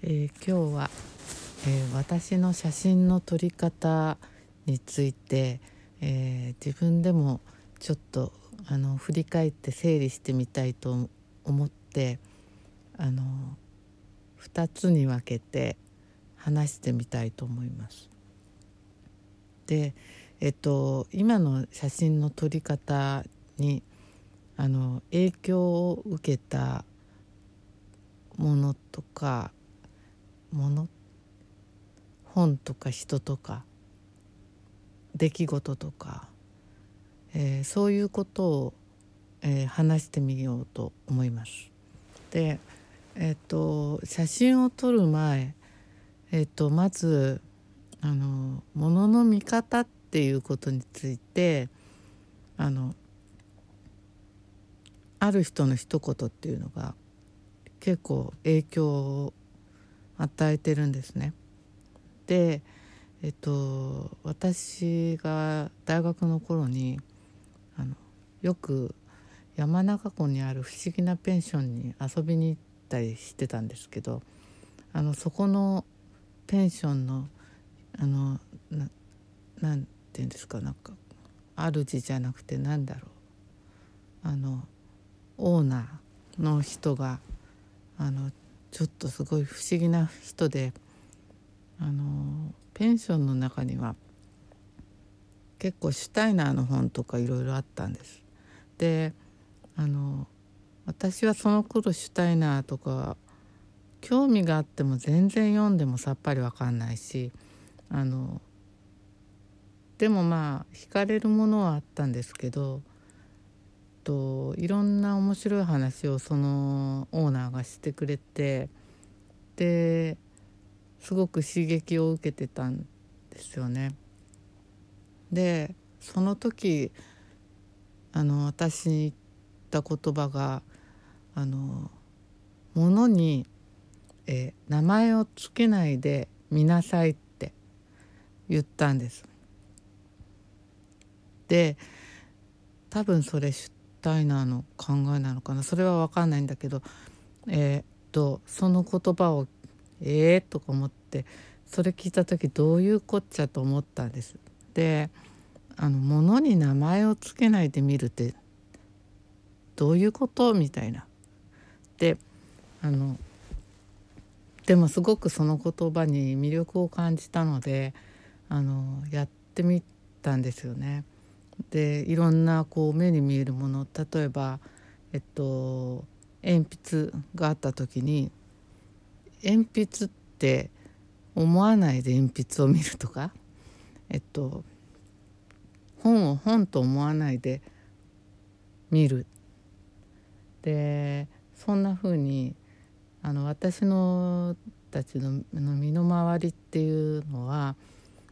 えー、今日は、えー、私の写真の撮り方について、えー、自分でもちょっとあの振り返って整理してみたいと思ってあの2つに分けて話してみたいと思います。でえっと今の写真の撮り方にあの影響を受けたものとかもの？本とか人とか？出来事とか、えー、そういうことを、えー、話してみようと思います。で、えーと、写真を撮る前、えーと、まずあのものの見方っていうことについてあのある人の一言っていうのが結構影響与えてるんですね。でえっと私が大学の頃にあのよく山中湖にある不思議なペンションに遊びに行ったりしてたんですけどあのそこのペンションのあのななんて言うんですかなんか主じゃなくてなんだろうあのオーナーの人があのちょっとすごい不思議な人であのペンションの中には結構シュタイナーの本とかいろいろあったんです。であの私はその頃シュタイナーとか興味があっても全然読んでもさっぱり分かんないしあのでもまあ惹かれるものはあったんですけどといろんな面白い話をそのオーナーがしてくれてですごく刺激を受けてたんですよね。でその時あの私に言った言葉があのものに、え名前をつけないで見なさいって言ったんです。で多分それシュタイナーの考えなのかな？それは分かんないんだけどえー、っとその言葉を「えー?」とか思ってそれ聞いた時どういうこっちゃと思ったんです？であの物に名前を付けないで見るってどういうこと？みたいな。であのでもすごくその言葉に魅力を感じたのであのやってみたんですよね。でいろんなこう目に見えるもの例えばえっと鉛筆があった時に鉛筆って思わないで鉛筆を見るとかえっと本を本と思わないで見る。でそんな風にあの私のたちの身の回りっていうのは、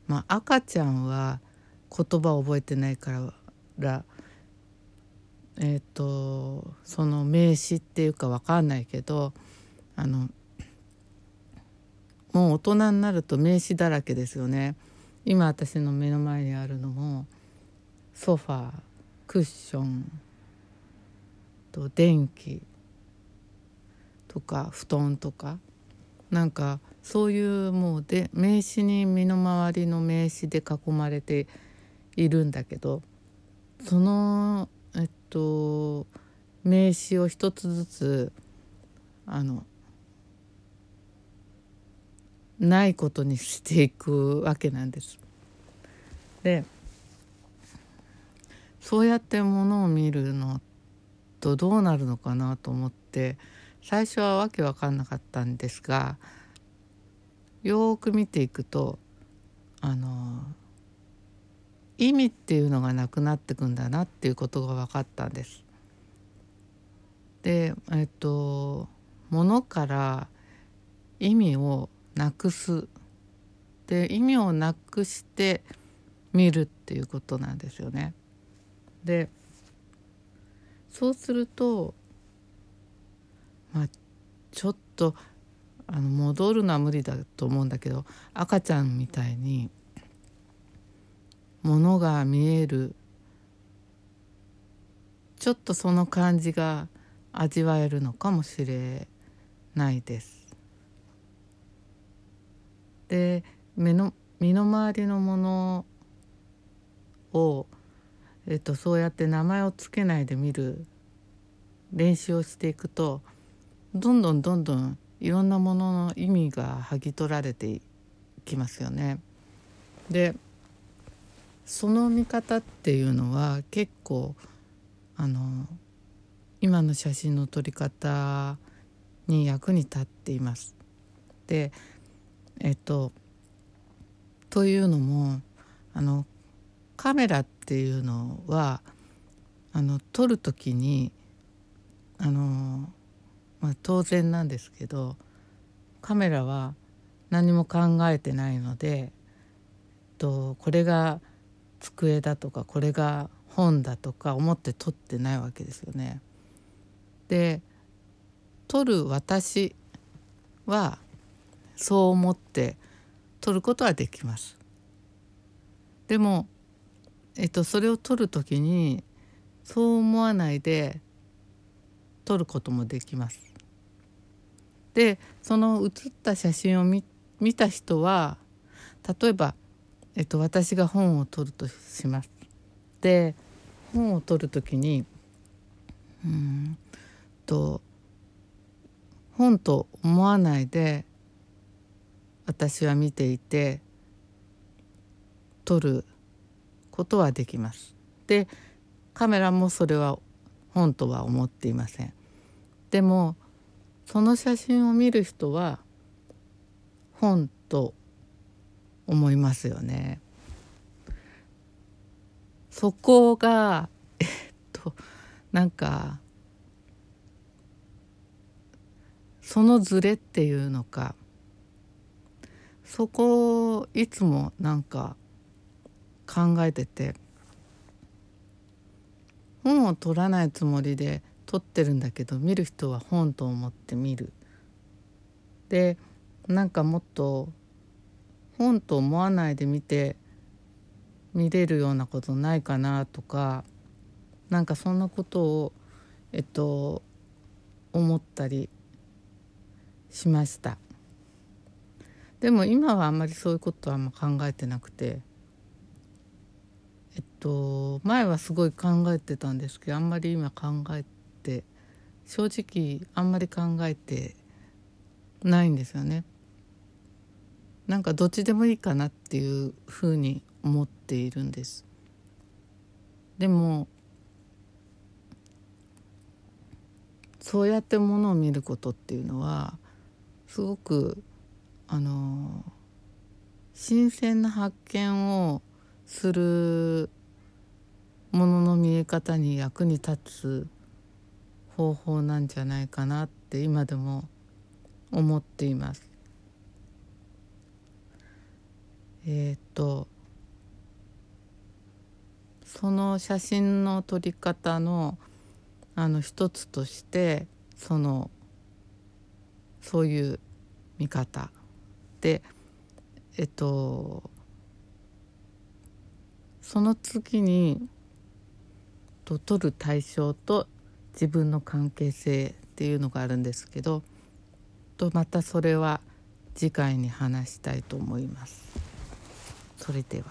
まあ、赤ちゃんは言葉を覚えてないからえっ、ー、とその名詞っていうか分かんないけどあのもう大人になると名詞だらけですよね。今私の目の前にあるのもソファークッションと電気とか布団とかなんかそういうもうで名詞に身の回りの名詞で囲まれているんだけどそのえっと名詞を一つずつあのないことにしていくわけなんです。でそうやってものを見るのとどうなるのかなと思って最初はわけわかんなかったんですがよく見ていくとあの意味っていうのがなくなってくんだなっていうことが分かったんです。でえっとものから意味をなくすで意味をなくして見るっていうことなんですよね。でそうするとまあちょっとあの戻るのは無理だと思うんだけど赤ちゃんみたいにものが見えるちょっとその感じが味わえるのかもしれないです。で目の身の回りのものを、えっと、そうやって名前を付けないで見る練習をしていくとどんどんどんどんいろんなものの意味が剥ぎ取られていきますよね。でその見方っていうのは結構あの今の写真の撮り方に役に立っています。でえっとというのもあのカメラっていうのはあの撮る時にあの、まあ、当然なんですけどカメラは何も考えてないのでとこれが机だとかこれが本だとか思って撮ってないわけですよね。で撮る私はそう思って撮ることはできます。でも、えっと、それを撮る時にそう思わないで撮ることもできます。でその写った写真を見た人は例えば、えっと、私が本を撮るとします。で本を撮る時にうんと本と思わないで私は見ていて撮ることはできます。でカメラもそれは本とは思っていません。でもその写真を見る人は本と思いますよね。そこが えっとなんかそのズレっていうのかそこをいつもなんか考えてて本を取らないつもりで撮ってるんだけど見る人は本と思って見る。でなんかもっと本と思わないで見て見れるようなことないかなとかなんかそんなことをえっと思ったりしましたでも今はあんまりそういうことはあんま考えてなくてえっと前はすごい考えてたんですけどあんまり今考えて正直あんまり考えてないんですよね。なんかどっちでもいいかなっていうふうに思っているんです。でもそうやってものを見ることっていうのはすごくあの新鮮な発見をするものの見え方に役に立つ方法なんじゃないかなって今でも思っています。えっ、とその写真の撮り方のあの一つとしてそのそういう見方でえっとその次にと取る対象と自分の関係性っていうのがあるんですけどとまたそれは次回に話したいと思います。それでは。